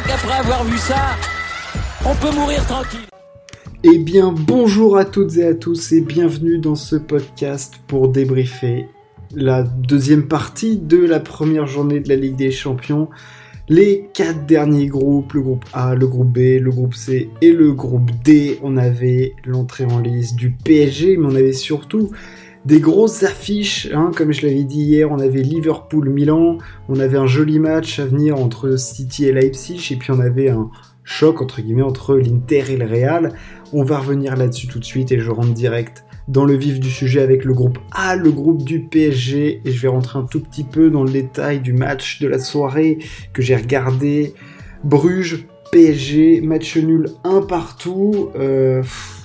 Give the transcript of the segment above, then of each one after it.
crois qu'après avoir vu ça, on peut mourir tranquille. Eh bien, bonjour à toutes et à tous et bienvenue dans ce podcast pour débriefer la deuxième partie de la première journée de la Ligue des Champions. Les quatre derniers groupes, le groupe A, le groupe B, le groupe C et le groupe D, on avait l'entrée en liste du PSG, mais on avait surtout des grosses affiches, hein, comme je l'avais dit hier, on avait Liverpool-Milan, on avait un joli match à venir entre City et Leipzig, et puis on avait un choc entre l'Inter et le Real. On va revenir là-dessus tout de suite et je rentre direct dans le vif du sujet avec le groupe A, le groupe du PSG, et je vais rentrer un tout petit peu dans le détail du match de la soirée que j'ai regardé. Bruges, PSG, match nul un partout. Euh,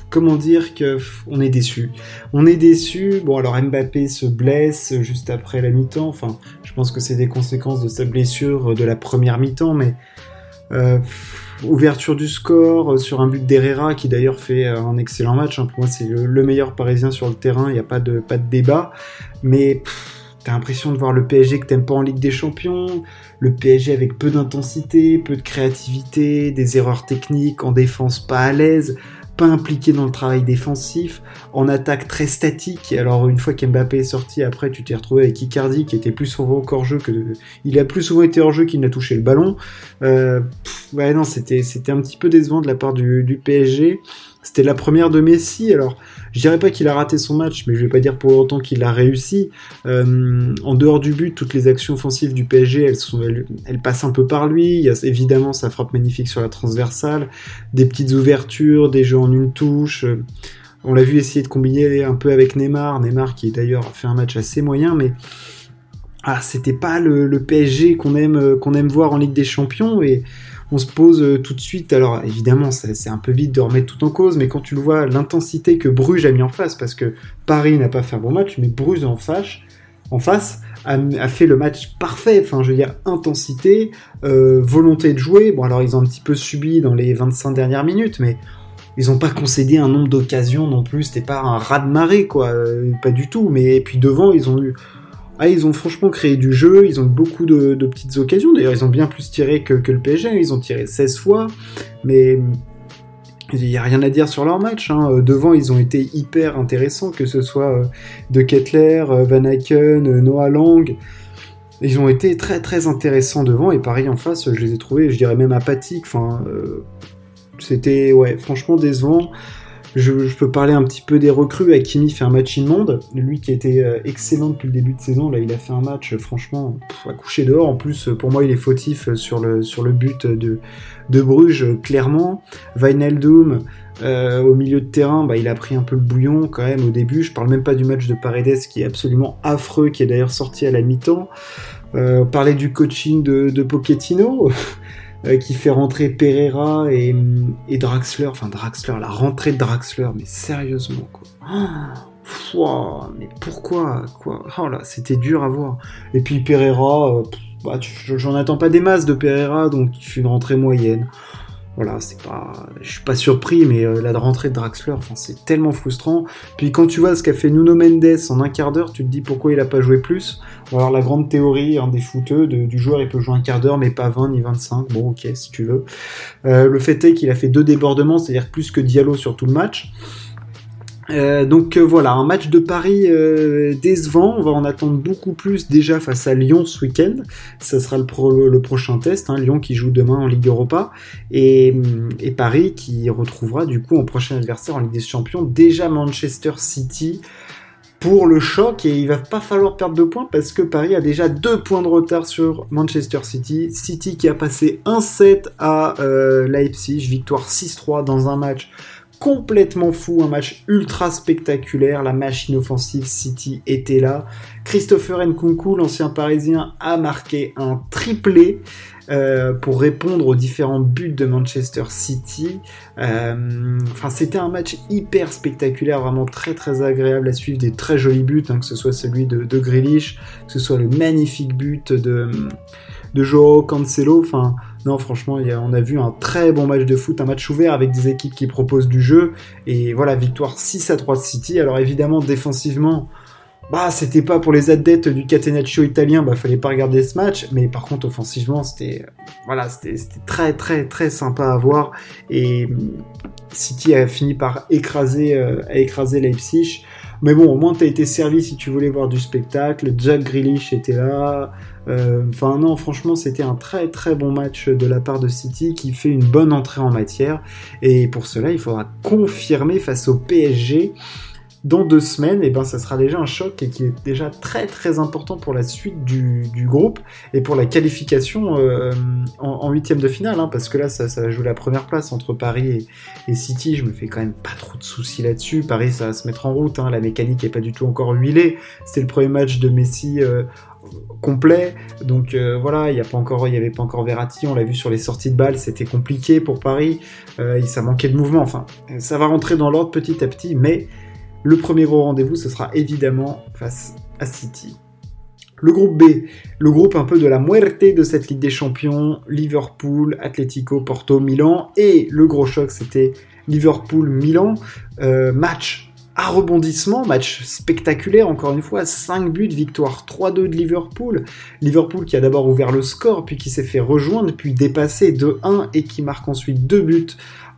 comment dire que on est déçu. On est déçu. Bon alors Mbappé se blesse juste après la mi-temps. Enfin, je pense que c'est des conséquences de sa blessure de la première mi-temps, mais euh, ouverture du score sur un but d'Herrera qui d'ailleurs fait un excellent match. Hein. Pour moi, c'est le, meilleur parisien sur le terrain. Il n'y a pas de pas de débat. Mais T'as l'impression de voir le PSG que t'aimes pas en Ligue des Champions, le PSG avec peu d'intensité, peu de créativité, des erreurs techniques, en défense pas à l'aise, pas impliqué dans le travail défensif, en attaque très statique. Alors une fois qu'Mbappé est sorti, après tu t'es retrouvé avec Icardi qui était plus souvent au jeu que il a plus souvent été hors jeu qu'il n'a touché le ballon. Euh, ouais non c'était c'était un petit peu décevant de la part du, du PSG. C'était la première de Messi. Alors je dirais pas qu'il a raté son match, mais je vais pas dire pour autant qu'il a réussi. Euh, en dehors du but, toutes les actions offensives du PSG, elles, sont, elles, passent un peu par lui. Il y a évidemment sa frappe magnifique sur la transversale, des petites ouvertures, des jeux en une touche. On l'a vu essayer de combiner un peu avec Neymar. Neymar qui d'ailleurs fait un match assez moyen, mais ah, c'était pas le, le PSG qu'on aime, qu'on aime voir en Ligue des Champions. On se pose euh, tout de suite, alors évidemment c'est un peu vite de remettre tout en cause, mais quand tu le vois, l'intensité que Bruges a mis en face, parce que Paris n'a pas fait un bon match, mais Bruges en face, en face a, fait le match parfait, enfin je veux dire intensité, euh, volonté de jouer, bon alors ils ont un petit peu subi dans les 25 dernières minutes, mais ils n'ont pas concédé un nombre d'occasions non plus, c'était pas un raz de marée quoi, euh, pas du tout, mais puis devant ils ont eu ah, ils ont franchement créé du jeu, ils ont beaucoup de, petites occasions. D'ailleurs, ils ont bien plus tiré que, le PSG, ils ont tiré 16 fois, mais il n'y a rien à dire sur leur match. Hein. Euh, devant, ils ont été hyper intéressants, que ce soit euh, De Kettler, euh, Van Aken, Noah Lang. Ils ont été très très intéressants devant, et pareil en face, je les ai trouvés, je dirais même apathiques. Enfin, c'était ouais, franchement décevant. Je, peux parler un petit peu des recrues. Akimi fait un match immonde. Lui qui était euh, excellent depuis le début de saison, là il a fait un match euh, franchement à coucher dehors. En plus, pour moi, il est fautif euh, sur le, but de, Bruges, clairement. Wijnaldum, au milieu de terrain, bah, il a pris un peu le bouillon quand même au début. Je parle même pas du match de Paredes qui est absolument affreux, qui est d'ailleurs sorti à la mi-temps. Euh, parler du coaching de, de Pochettino. Euh, qui fait rentrer Pereira et, Draxler. Enfin, Draxler, la rentrée de Draxler, mais sérieusement, quoi. mais pourquoi quoi? Oh là, c'était dur à voir. Et puis Pereira, euh, bah, j'en attends pas des masses de Pereira, donc il fait une rentrée moyenne. Voilà, c'est pas, je suis pas surpris, mais euh, la rentrée de Draxler, enfin, c'est tellement frustrant. Puis quand tu vois ce qu'a fait Nuno Mendes en un quart d'heure, tu te dis pourquoi il a pas joué plus. Alors la grande théorie des footeux, du joueur, il peut jouer un quart d'heure, mais pas 20 ni 25. Bon, ok, si tu veux. Euh, le fait est qu'il a fait deux débordements, c'est-à-dire plus que Diallo sur tout le match. Euh, donc euh, voilà, un match de Paris décevant. On va en attendre beaucoup plus déjà face à Lyon ce week-end. Ça sera le, le prochain test. Hein. Lyon qui joue demain en Ligue Europa et, et, Paris qui retrouvera du coup en prochain adversaire en Ligue des Champions déjà Manchester City pour le choc et il va pas falloir perdre de points parce que Paris a déjà deux points de retard sur Manchester City. City qui a passé 1-7 à Leipzig, victoire 6-3 dans un match complètement fou, un match ultra spectaculaire, la machine offensive City était là. Christopher Nkunku, l'ancien parisien, a marqué un triplé euh, pour répondre aux différents buts de Manchester City. Euh, c'était un match hyper spectaculaire, vraiment très très agréable à suivre, des très jolis buts, hein, que ce soit celui de, de que ce soit le magnifique but de, de Joao Cancelo, enfin non, franchement, on a vu un très bon match de foot, un match ouvert avec des équipes qui proposent du jeu. Et voilà, victoire 6 à 3 de City. Alors évidemment, défensivement, bah c'était pas pour les adeptes du catenaccio italien, bah fallait pas regarder ce match, mais par contre offensivement c'était très très très sympa à voir et City a fini par écraser euh, écraser Leipzig. Mais bon, au moins t'as été servi si tu voulais voir du spectacle. Jack Grealish était là. Euh, enfin non, franchement, c'était un très très bon match de la part de City qui fait une bonne entrée en matière. Et pour cela, il faudra confirmer face au PSG dans deux semaines, et eh ben ça sera déjà un choc et qui est déjà très très important pour la suite du, groupe et pour la qualification euh, en huitième de finale, hein, parce que là ça, ça, va jouer la première place entre Paris et, City. Je me fais quand même pas trop de soucis là-dessus. Paris ça va se mettre en route, hein. la mécanique est pas du tout encore huilée. C'était le premier match de Messi. Euh, complet. Donc euh, voilà, il n'y a pas encore, il y avait pas encore Verratti. On l'a vu sur les sorties de balles, c'était compliqué pour Paris. ça manquait de mouvement. Enfin, ça va rentrer dans l'ordre petit à petit, mais le premier gros rendez-vous, ce sera évidemment face à City. Le groupe B, le groupe un peu de la muerte de cette Ligue des Champions, Liverpool, Atletico, Porto, Milan, et le gros choc c'était Liverpool-Milan, euh, match à rebondissement, match spectaculaire encore une fois, 5 buts, victoire 3-2 de Liverpool. Liverpool qui a d'abord ouvert le score, puis qui s'est fait rejoindre, puis dépasser 2-1 et qui marque ensuite deux buts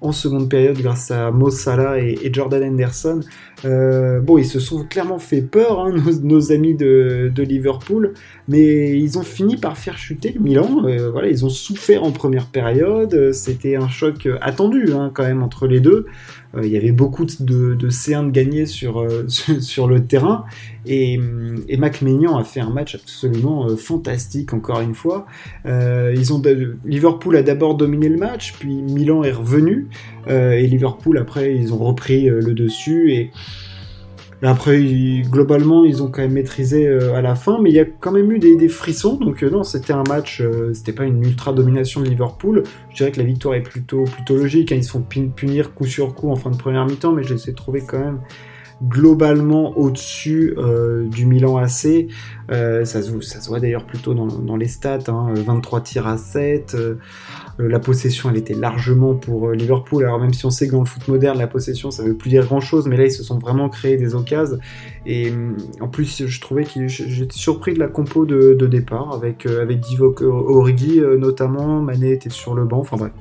en seconde période grâce à Mo Salah et, Jordan Henderson. Euh, bon, ils se sont clairement fait peur, hein, nos, amis de, Liverpool, mais ils ont fini par faire chuter Milan. Euh, voilà, ils ont souffert en première période. C'était un choc attendu hein, quand même entre les deux. Euh, il y avait beaucoup de, de C1 de gagner sur, sur le terrain. Et, et a fait un match absolument fantastique, encore une fois. ils ont, Liverpool a d'abord dominé le match, puis Milan est revenu. Euh, et Liverpool, après, ils ont repris euh, le dessus. Et, après, globalement, ils ont quand même maîtrisé euh, à la fin, mais il y a quand même eu des, frissons. Donc non, c'était un match, c'était pas une ultra domination de Liverpool. Je dirais que la victoire est plutôt plutôt logique. Hein. Ils se font punir coup sur coup en fin de première mi-temps, mais je les ai trouvés quand même globalement au-dessus du Milan AC. ça, se, ça se voit d'ailleurs plutôt dans, les stats, 23 hein. tirs à 7, euh, la possession, elle était largement pour euh, Liverpool. Alors même si on sait que dans le foot moderne, la possession, ça veut plus dire grand-chose, mais là, ils se sont vraiment créés des occasions. Et euh, en plus, je trouvais que j'étais surpris de la compo de, départ, avec, avec Divock Origi notamment. Mané était sur le banc. Enfin bref,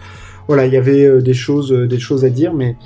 voilà, il y avait des choses, des choses à dire, mais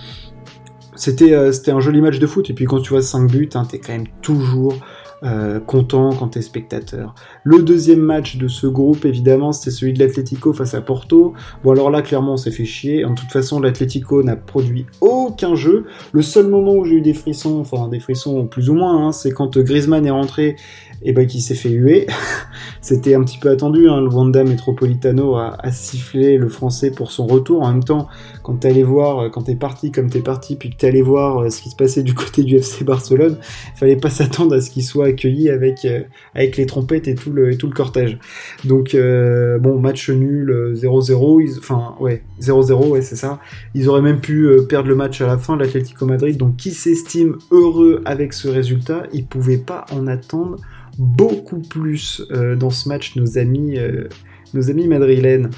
c'était c'était un joli match de foot. Et puis quand tu vois 5 buts, hein, t'es quand même toujours euh, content quand t'es spectateur. Le deuxième match de ce groupe, évidemment, c'était celui de l'Atlético face à Porto. Bon, alors là, clairement, on s'est fait chier. En toute façon, l'Atlético n'a produit aucun jeu. Le seul moment où j'ai eu des frissons, enfin des frissons plus ou moins, hein, c'est quand Griezmann est rentré et ben qui s'est fait huer. C'était un petit peu attendu, hein, le Wanda Metropolitano a, sifflé le français pour son retour. En même temps, quand t'es allé voir, euh, quand t'es parti comme t'es parti, puis que t'es allé voir euh, ce qui se passait du côté du FC Barcelone, fallait pas s'attendre à ce qu'il soit accueilli avec euh, avec les trompettes et tout le et tout le cortège. Donc bon, match nul 0-0, enfin ouais, 0-0, ouais, c'est ça. Ils auraient même pu perdre le match à la fin, l'Atlético Madrid. Donc qui s'estime heureux avec ce résultat, il pouvait pas en attendre beaucoup plus euh, dans ce match nos amis, euh, nos amis madrilènes.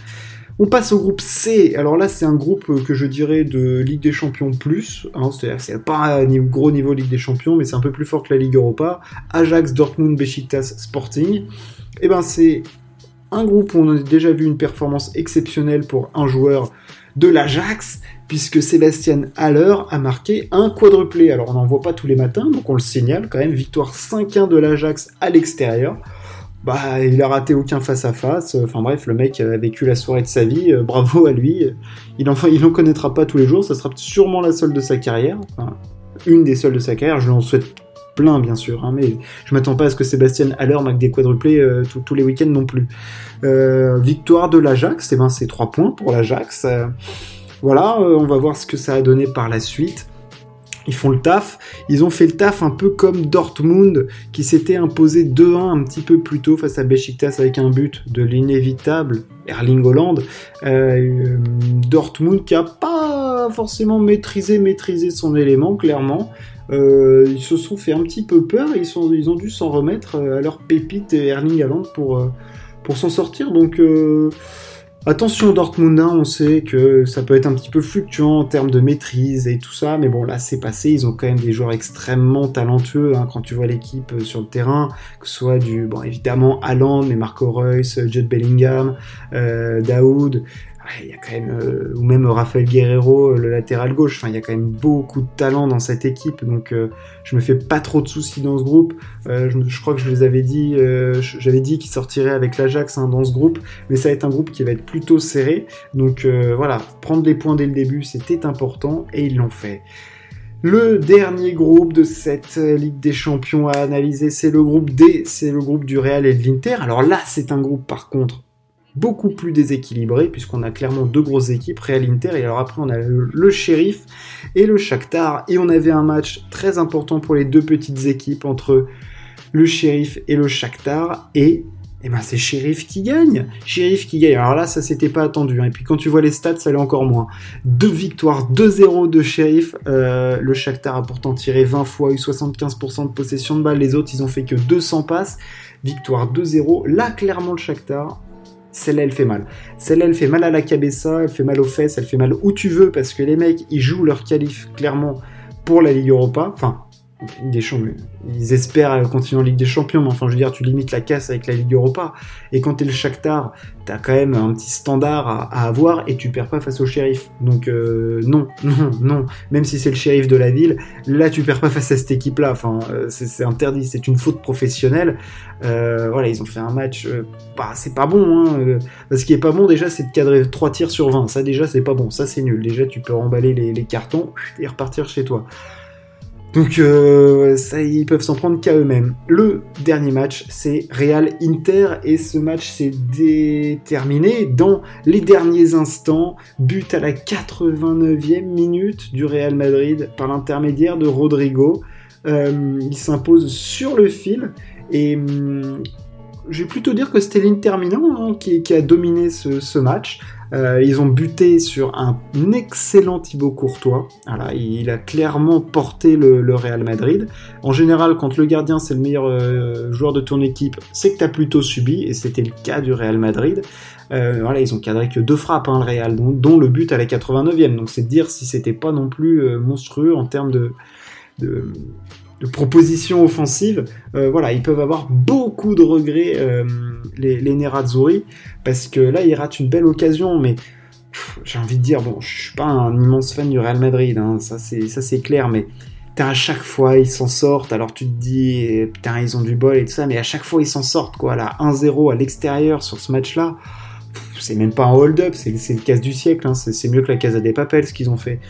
On passe au groupe C. Alors là, c'est un groupe euh, que je dirais de Ligue des Champions plus. Hein, C'est-à-dire c'est pas un gros niveau Ligue des Champions, mais c'est un peu plus fort que la Ligue Europa. Ajax, Dortmund, Besiktas, Sporting. Et eh ben c'est un groupe où on a déjà vu une performance exceptionnelle pour un joueur de l'Ajax puisque Sébastien Haller a marqué un quadruplé. Alors on n'en voit pas tous les matins, donc on le signale quand même. Victoire 5-1 de l'Ajax à l'extérieur. Bah, il a raté aucun face à face. Enfin bref, le mec a vécu la soirée de sa vie. Euh, bravo à lui. Il en, il en connaîtra pas tous les jours. Ça sera sûrement la seule de sa carrière. Une des seules de sa carrière. Je l'en souhaite plein, bien sûr. Hein, mais je m'attends pas à ce que Sébastien Haller marque des quadruplés euh, tous les week-ends non plus. Euh, victoire de l'Ajax. Eh ben, c'est 3 points pour l'Ajax. Voilà, euh, on va voir ce que ça a donné par la suite. Ils font le taf. Ils ont fait le taf un peu comme Dortmund qui s'était imposé 2-1 un petit peu plus tôt face à Besiktas avec un but de l'inévitable Erling Holland. Euh, Dortmund qui a pas forcément maîtrisé maîtrisé son élément clairement. Euh, ils se sont fait un petit peu peur. Ils, sont, ils ont dû s'en remettre à leur pépite Erling Haaland pour, pour s'en sortir. Donc Attention Dortmund, hein, on sait que ça peut être un petit peu fluctuant en termes de maîtrise et tout ça, mais bon là c'est passé, ils ont quand même des joueurs extrêmement talentueux hein, quand tu vois l'équipe euh, sur le terrain, que ce soit du, bon évidemment Haaland, mais Marco Reus, Jude Bellingham, euh, Daoud, il y a quand même, euh, ou même Rafael Guerrero, euh, le latéral gauche, enfin, il y a quand même beaucoup de talent dans cette équipe, donc euh, je me fais pas trop de soucis dans ce groupe. Je, crois que je les avais dit, j'avais dit qu'ils sortiraient avec l'Ajax hein, dans ce groupe, mais ça va être un groupe qui va être plutôt serré, donc voilà, prendre les points dès le début, c'était important, et ils l'ont fait. Le dernier groupe de cette Ligue des Champions à analyser, c'est le groupe D, c'est le groupe du Real et de l'Inter. Alors là, c'est un groupe par contre beaucoup plus déséquilibré, puisqu'on a clairement deux grosses équipes, Real Inter, et alors après on a le, Sheriff et le Shakhtar, et on avait un match très important pour les deux petites équipes entre le Sheriff et le Shakhtar, et eh ben c'est Sheriff qui gagne. Sheriff qui gagne. Alors là, ça s'était pas attendu. Hein. Et puis quand tu vois les stats, ça l'est encore moins. Deux victoires, 2-0 de Sheriff. Euh, le Shakhtar a pourtant tiré 20 fois, eu 75% de possession de balle. Les autres, ils ont fait que 200 passes. Victoire 2-0. Là, clairement, le Shakhtar celle-là, elle fait mal. Celle-là, elle fait mal à la cabessa, elle fait mal aux fesses, elle fait mal où tu veux, parce que les mecs, ils jouent leur qualif clairement pour la Ligue Europa. Enfin, des Champions. Ils espèrent continuer en Ligue des Champions, mais enfin, je veux dire, tu limites la casse avec la Ligue Europa. Et quand t'es le Shakhtar, t'as quand même un petit standard à, avoir et tu perds pas face au shérif. Donc, euh, non, non, non. Même si c'est le shérif de la ville, là, tu perds pas face à cette équipe-là. Enfin, euh, c'est interdit, c'est une faute professionnelle. Euh, voilà, ils ont fait un match, bah, c'est pas bon, hein. ce qui est pas bon, déjà, c'est de cadrer 3 tirs sur 20. Ça, déjà, c'est pas bon. Ça, c'est nul. Déjà, tu peux remballer les cartons et repartir chez toi. Donc euh, ils peuvent s'en prendre qu'à eux-mêmes. Le dernier match, c'est Real Inter et ce match s'est déterminé dans les derniers instants. But à la 89e minute du Real Madrid par l'intermédiaire de Rodrigo. Euh, il s'impose sur le fil et hum, je vais plutôt dire que c'était l'Inter hein, qui, a dominé ce match euh, ils ont buté sur un excellent Thibaut Courtois. Voilà, il a clairement porté le, Real Madrid. En général, quand le gardien c'est le meilleur euh, joueur de ton équipe, c'est que tu as plutôt subi, et c'était le cas du Real Madrid. Euh, voilà, ils ont cadré que deux frappes, hein, le Real, dont, le but à la 89e. Donc c'est dire si c'était pas non plus monstrueux en termes de, de de propositions offensives, euh, voilà, ils peuvent avoir beaucoup de regrets, euh, les, les Nerazzurri, parce que là, ils ratent une belle occasion, mais j'ai envie de dire, bon, je suis pas un immense fan du Real Madrid, hein, ça c'est clair, mais à chaque fois ils s'en sortent, alors tu te dis, eh, putain, ils ont du bol et tout ça, mais à chaque fois ils s'en sortent, quoi, là, 1-0 à l'extérieur sur ce match-là, c'est même pas un hold-up, c'est le casse du siècle, hein, c'est mieux que la Casa des Papels ce qu'ils ont fait.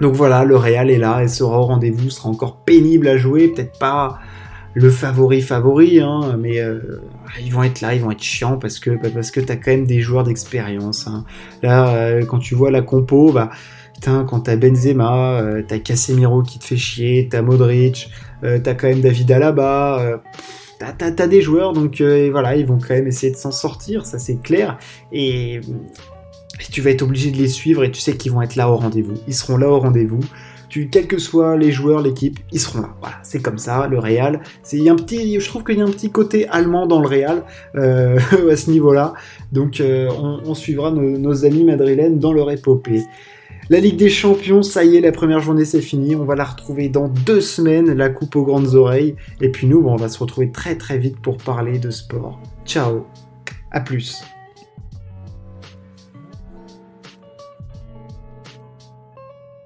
Donc voilà, le Real est là, et sera au rendez-vous, sera encore pénible à jouer, peut-être pas le favori favori, hein, mais euh, ils vont être là, ils vont être chiants parce que bah, parce que t'as quand même des joueurs d'expérience. Hein. Là, euh, quand tu vois la compo, bah putain, quand t'as Benzema, euh, t'as Casemiro qui te fait chier, t'as Modric, t'as quand même David Alaba. T'as, t'as, des joueurs, donc voilà, ils vont quand même essayer de s'en sortir, ça c'est clair. Et tu vas être obligé de les suivre et tu sais qu'ils vont être là au rendez-vous. Ils seront là au rendez-vous. Quels que soient les joueurs, l'équipe, ils seront là. Voilà, c'est comme ça. Le Real, c'est un petit, je trouve qu'il y a un petit côté allemand dans le Real euh, à ce niveau-là. Donc, euh, on, suivra nos, amis madrilènes dans leur épopée. La Ligue des Champions, ça y est, la première journée c'est fini. On va la retrouver dans deux semaines, la coupe aux grandes oreilles. Et puis nous, on va se retrouver très très vite pour parler de sport. Ciao, à plus.